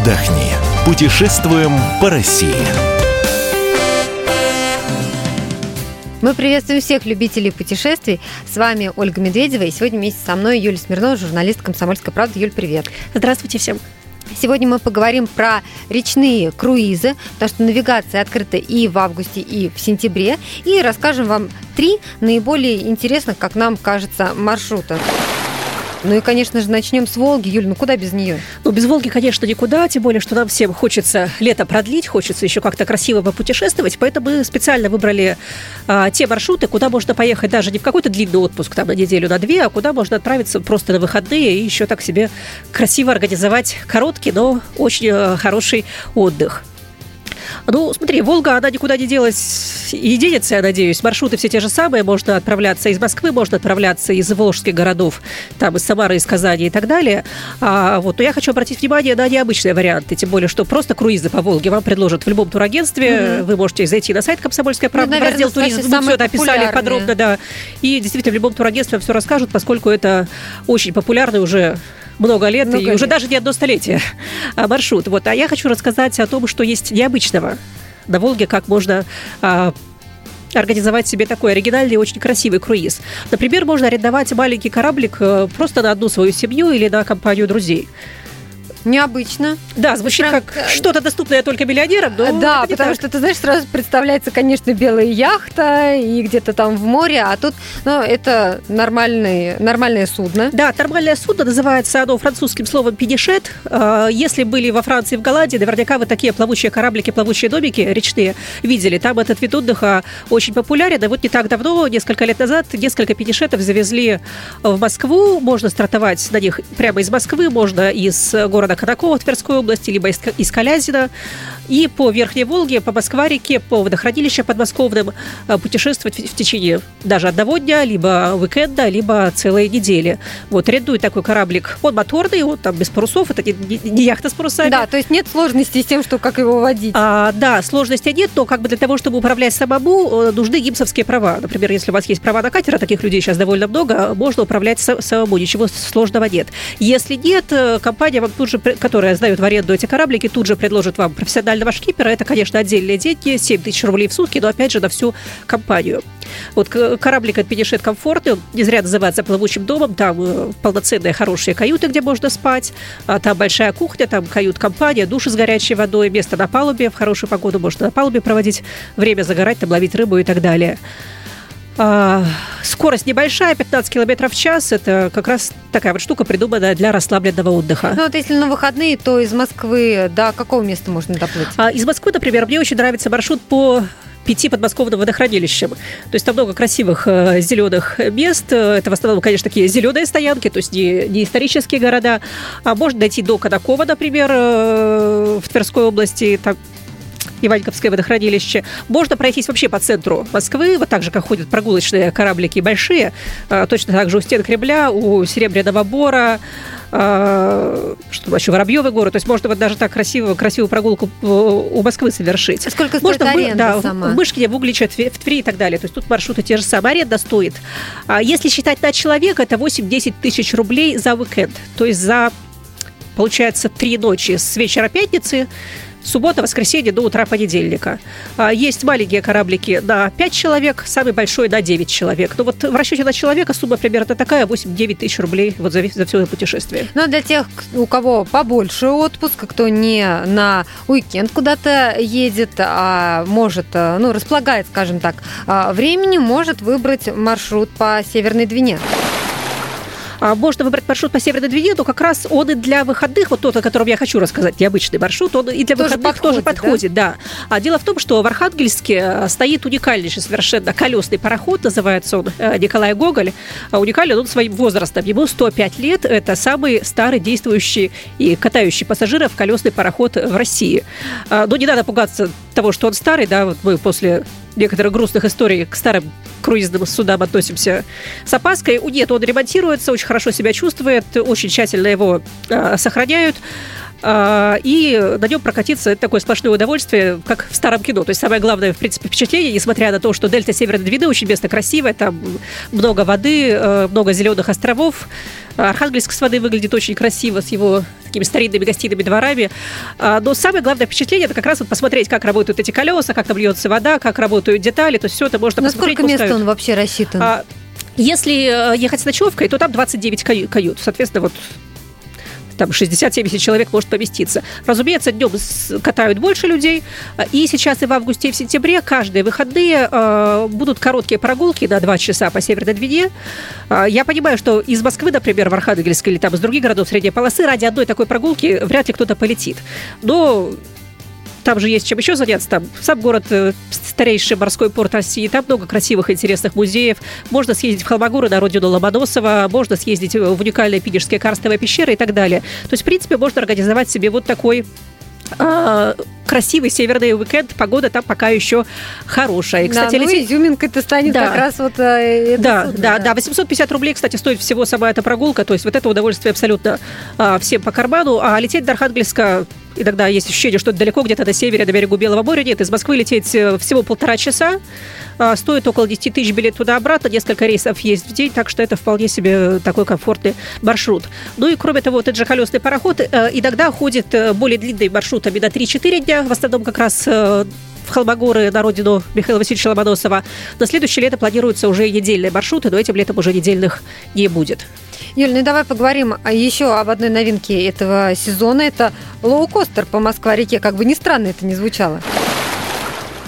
отдохни. Путешествуем по России. Мы приветствуем всех любителей путешествий. С вами Ольга Медведева. И сегодня вместе со мной Юлия Смирнова, журналист «Комсомольской правды». Юль, привет. Здравствуйте всем. Сегодня мы поговорим про речные круизы, потому что навигация открыта и в августе, и в сентябре. И расскажем вам три наиболее интересных, как нам кажется, маршрута. Ну и, конечно же, начнем с Волги. Юль, ну куда без нее? Ну, без Волги, конечно, никуда, тем более, что нам всем хочется лето продлить, хочется еще как-то красиво попутешествовать, поэтому мы специально выбрали а, те маршруты, куда можно поехать даже не в какой-то длинный отпуск, там, на неделю, на две, а куда можно отправиться просто на выходные и еще так себе красиво организовать короткий, но очень э, хороший отдых. Ну, смотри, Волга, она никуда не делась и денется, я надеюсь. Маршруты все те же самые. Можно отправляться из Москвы, можно отправляться из волжских городов, там из Самары, из Казани и так далее. А, вот, но я хочу обратить внимание на необычные варианты, тем более, что просто круизы по Волге вам предложат в любом турагентстве. Угу. Вы можете зайти на сайт «Комсомольская правда», ну, наверное, раздел «Туризм». Мы все это описали подробно, да. И действительно, в любом турагентстве вам все расскажут, поскольку это очень популярный уже много лет много и лет. уже даже не одно столетие а, маршрут. Вот. А я хочу рассказать о том, что есть необычного на Волге, как можно а, организовать себе такой оригинальный и очень красивый круиз. Например, можно арендовать маленький кораблик э, просто на одну свою семью или на компанию друзей. Необычно. Да, звучит Прям... как что-то доступное только миллионерам, но Да, потому так. что, ты знаешь, сразу представляется, конечно, белая яхта и где-то там в море, а тут, ну, это нормальный, нормальное судно. Да, нормальное судно, называется оно французским словом «пинишет». А, если были во Франции, в Голландии, наверняка вы такие плавучие кораблики, плавучие домики речные видели. Там этот вид отдыха очень популярен. И вот не так давно, несколько лет назад, несколько пинишетов завезли в Москву. Можно стартовать на них прямо из Москвы, можно из города города Катакова в Тверской области, либо из, Калязина, и по Верхней Волге, по Москва-реке, по водохранилищам подмосковным э, путешествовать в течение даже одного дня, либо уикенда, либо целой недели. Вот, арендует такой кораблик. Он моторный, он там без парусов, это не, не яхта с парусами. Да, то есть нет сложности с тем, что как его водить. А, да, сложности нет, но как бы для того, чтобы управлять самому, э, нужны гипсовские права. Например, если у вас есть права на катер, а таких людей сейчас довольно много, можно управлять самому, ничего сложного нет. Если нет, э, компания вам тут же которая сдает в аренду эти кораблики, тут же предложит вам профессионального шкипера. Это, конечно, отдельные деньги, 7 тысяч рублей в сутки, но, опять же, на всю компанию. Вот кораблик от Пенишет комфортный, он не зря называется плавучим домом, там э, полноценные хорошие каюты, где можно спать, а там большая кухня, там кают-компания, души с горячей водой, место на палубе, в хорошую погоду можно на палубе проводить время, загорать, там ловить рыбу и так далее. А, скорость небольшая, 15 километров в час. Это как раз такая вот штука, придуманная для расслабленного отдыха. Ну вот если на выходные, то из Москвы до какого места можно доплыть? А, из Москвы, например, мне очень нравится маршрут по пяти подмосковным водохранилищам. То есть там много красивых э, зеленых мест. Это в основном, конечно, такие зеленые стоянки, то есть не, не исторические города. А можно дойти до Кадакова, например, э, в Тверской области. Там Иваньковское водохранилище. Можно пройтись вообще по центру Москвы, вот так же, как ходят прогулочные кораблики большие, а, точно так же у стен Кремля, у Серебряного Бора, а, что еще Воробьевы горы. То есть можно вот даже так красиво, красивую прогулку у Москвы совершить. А сколько стоит можно аренда да, сама? В Мышкине, в Угличе, в Твери и так далее. То есть тут маршруты те же самые. Аренда стоит. Если считать на человека, это 8-10 тысяч рублей за уикенд. То есть за, получается, три ночи с вечера пятницы суббота, воскресенье до утра понедельника. А, есть маленькие кораблики на 5 человек, самый большой на 9 человек. Ну вот в расчете на человека сумма примерно такая, 8-9 тысяч рублей вот за, за все это путешествие. А для тех, у кого побольше отпуска, кто не на уикенд куда-то едет, а может, э, ну, располагает, скажем так, а, времени, может выбрать маршрут по Северной Двине. А, можно выбрать маршрут по Северной Двине, но как раз он и для выходных, вот тот, о котором я хочу рассказать, необычный маршрут, он и для тоже выходных подходит, тоже подходит, да? да. А дело в том, что в Архангельске э, стоит уникальнейший совершенно колесный пароход, называется он э, Николай Гоголь. А уникален он своим возрастом, ему 105 лет, это самый старый действующий и катающий пассажиров колесный пароход в России. А, но не надо пугаться того, что он старый, да, вот мы после некоторых грустных историй к старым круизным судам относимся с опаской. Нет, он ремонтируется, очень хорошо себя чувствует, очень тщательно его э, сохраняют. А, и на нем прокатиться это такое сплошное удовольствие, как в старом кино. То есть самое главное, в принципе, впечатление, несмотря на то, что дельта Северной Двины очень место красивое, там много воды, э, много зеленых островов. Архангельск с воды выглядит очень красиво, с его такими старинными гостиными дворами. А, но самое главное впечатление это как раз вот посмотреть, как работают эти колеса, как там льется вода, как работают детали. То есть все это можно На посмотреть. сколько мест он вообще рассчитан? А, Если э, ехать с ночевкой, то там 29 каю- кают. Соответственно, вот там 60-70 человек может поместиться. Разумеется, днем катают больше людей. И сейчас и в августе, и в сентябре каждые выходные э, будут короткие прогулки на 2 часа по Северной Двине. А, Я понимаю, что из Москвы, например, в Архангельск или там из других городов средней полосы ради одной такой прогулки вряд ли кто-то полетит. Но там же есть чем еще заняться. Там сам город э, старейший морской порт России. Там много красивых, интересных музеев. Можно съездить в Холмогоры на родину Ломоносова. Можно съездить в уникальные Пидежские карстовые пещеры и так далее. То есть, в принципе, можно организовать себе вот такой а, красивый северный уикенд. Погода там пока еще хорошая. И, кстати, да, ну, лететь- изюминкой это станет Да. как раз вот э, да, судно, да, да, 850 рублей, кстати, стоит всего сама эта прогулка, то есть вот это удовольствие абсолютно а, всем по карману, а лететь до Архангельска иногда есть ощущение, что далеко, где-то на севере, на берегу Белого моря. Нет, из Москвы лететь э, всего полтора часа. А, Стоит около 10 тысяч билет туда-обратно. Несколько рейсов есть в день, так что это вполне себе такой комфортный маршрут. Ну и кроме того, вот этот же колесный пароход э, иногда ходит э, более длинными маршрутами на 3-4 дня. В основном как раз в Холмогоры на родину Михаила Васильевича Ломоносова. На следующее лето планируются уже недельные маршруты, но этим летом уже недельных не будет. Юль, ну давай поговорим а, еще об одной новинке этого сезона. Это лоукостер по Москва-реке. Как бы ни странно это не звучало.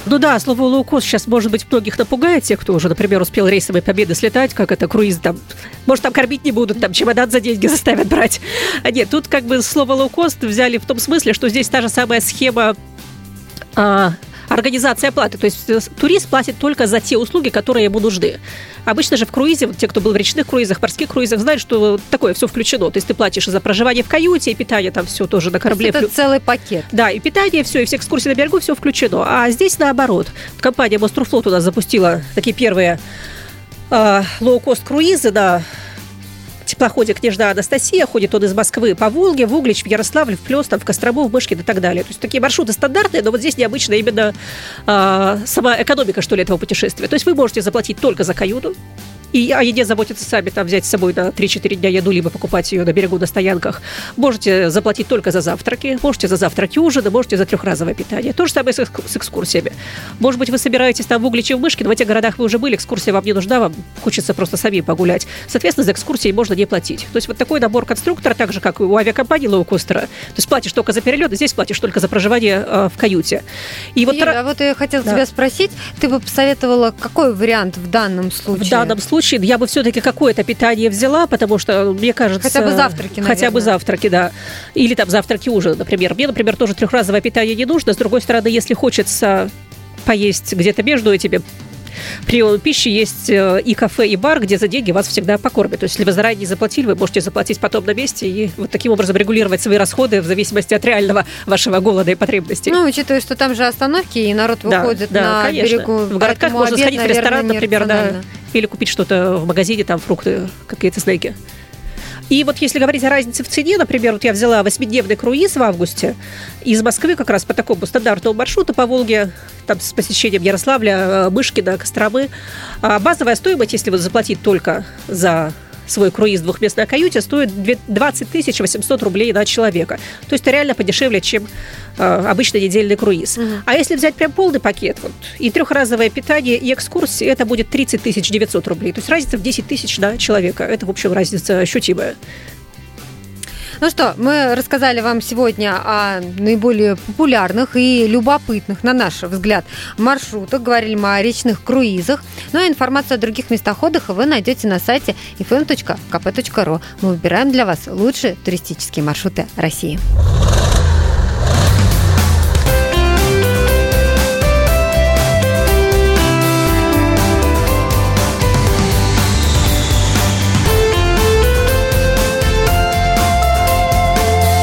Ну да, слово лоукост сейчас, может быть, многих напугает, тех, кто уже, например, успел рейсом Победы слетать, как это, круиз там, может, там кормить не будут, там чемодан за деньги заставят брать. А нет, тут как бы слово лоукост взяли в том смысле, что здесь та же самая схема а, организации оплаты. То есть э, турист платит только за те услуги, которые ему нужны. Обычно же в круизе, вот те, кто был в речных круизах, морских круизах, знают, что такое все включено. То есть ты платишь и за проживание в каюте, и питание там все тоже на То корабле. это целый пакет. Да, и питание, все, и все экскурсии на берегу, все включено. А здесь наоборот. Компания Мостурфлот у нас запустила такие первые э, лоу-кост круизы на теплоходе «Княжна Анастасия». Ходит он из Москвы по Волге, в Углич, в Ярославль, в Плёс, там, в Кострому, в Мышкин и так далее. То есть такие маршруты стандартные, но вот здесь необычно именно э, сама экономика, что ли, этого путешествия. То есть вы можете заплатить только за каюту, и о еде заботиться сами, там взять с собой на 3-4 дня еду, либо покупать ее на берегу на стоянках. Можете заплатить только за завтраки, можете за завтраки ужины, можете за трехразовое питание. То же самое с, экск- с экскурсиями. Может быть, вы собираетесь там в Угличе, в Мышкин, в этих городах вы уже были, экскурсия вам не нужна, вам хочется просто сами погулять. Соответственно, за экскурсии можно не платить. То есть вот такой набор конструктора, так же, как и у авиакомпании лоукостера. То есть платишь только за перелет, а здесь платишь только за проживание э, в каюте. И вот Юля, а вот я хотела Да. тебя спросить, ты бы посоветовала какой вариант в данном случае? В данном случае я бы все-таки какое-то питание взяла, потому что, мне кажется... Хотя бы завтраки, Хотя бы наверное. завтраки, да. Или там завтраки ужин, например. Мне, например, тоже трехразовое питание не нужно. С другой стороны, если хочется поесть где-то между этими приемом пищи есть э, и кафе, и бар, где за деньги вас всегда покормят. То есть, если вы заранее не заплатили, вы можете заплатить потом на месте и вот таким образом регулировать свои расходы в зависимости от реального вашего голода и потребностей. Ну, учитывая, что там же остановки, и народ Да, выходит да, на конечно. берегу. В городках можно обед, сходить в ресторан, наверное, например, да. Или купить что-то в магазине, там фрукты, какие-то снеки. И вот если говорить о разнице в цене, например, вот я взяла восьмидневный круиз в августе из Москвы как раз по такому стандартному маршруту по Волге, там с посещением Ярославля, э, Мышкина, Костромы. А базовая стоимость, если вот заплатить только за свой круиз в двухместной каюте стоит две- 20 тысяч 800 рублей на человека. То есть это реально подешевле, чем э, обычный недельный круиз. Мгм. А если взять прям полный пакет, вот, и трехразовое питание, и экскурсии, это будет 30 тысяч 900 рублей. То есть разница в 10 тысяч на человека. Это, в общем, разница ощутимая. Ну что, мы рассказали вам сегодня о наиболее популярных и любопытных, на наш взгляд, маршрутах. Говорили мы о речных круизах. Ну а информацию о других местах отдыха вы найдете на сайте fm.kp.ru. Мы выбираем для вас лучшие туристические маршруты России.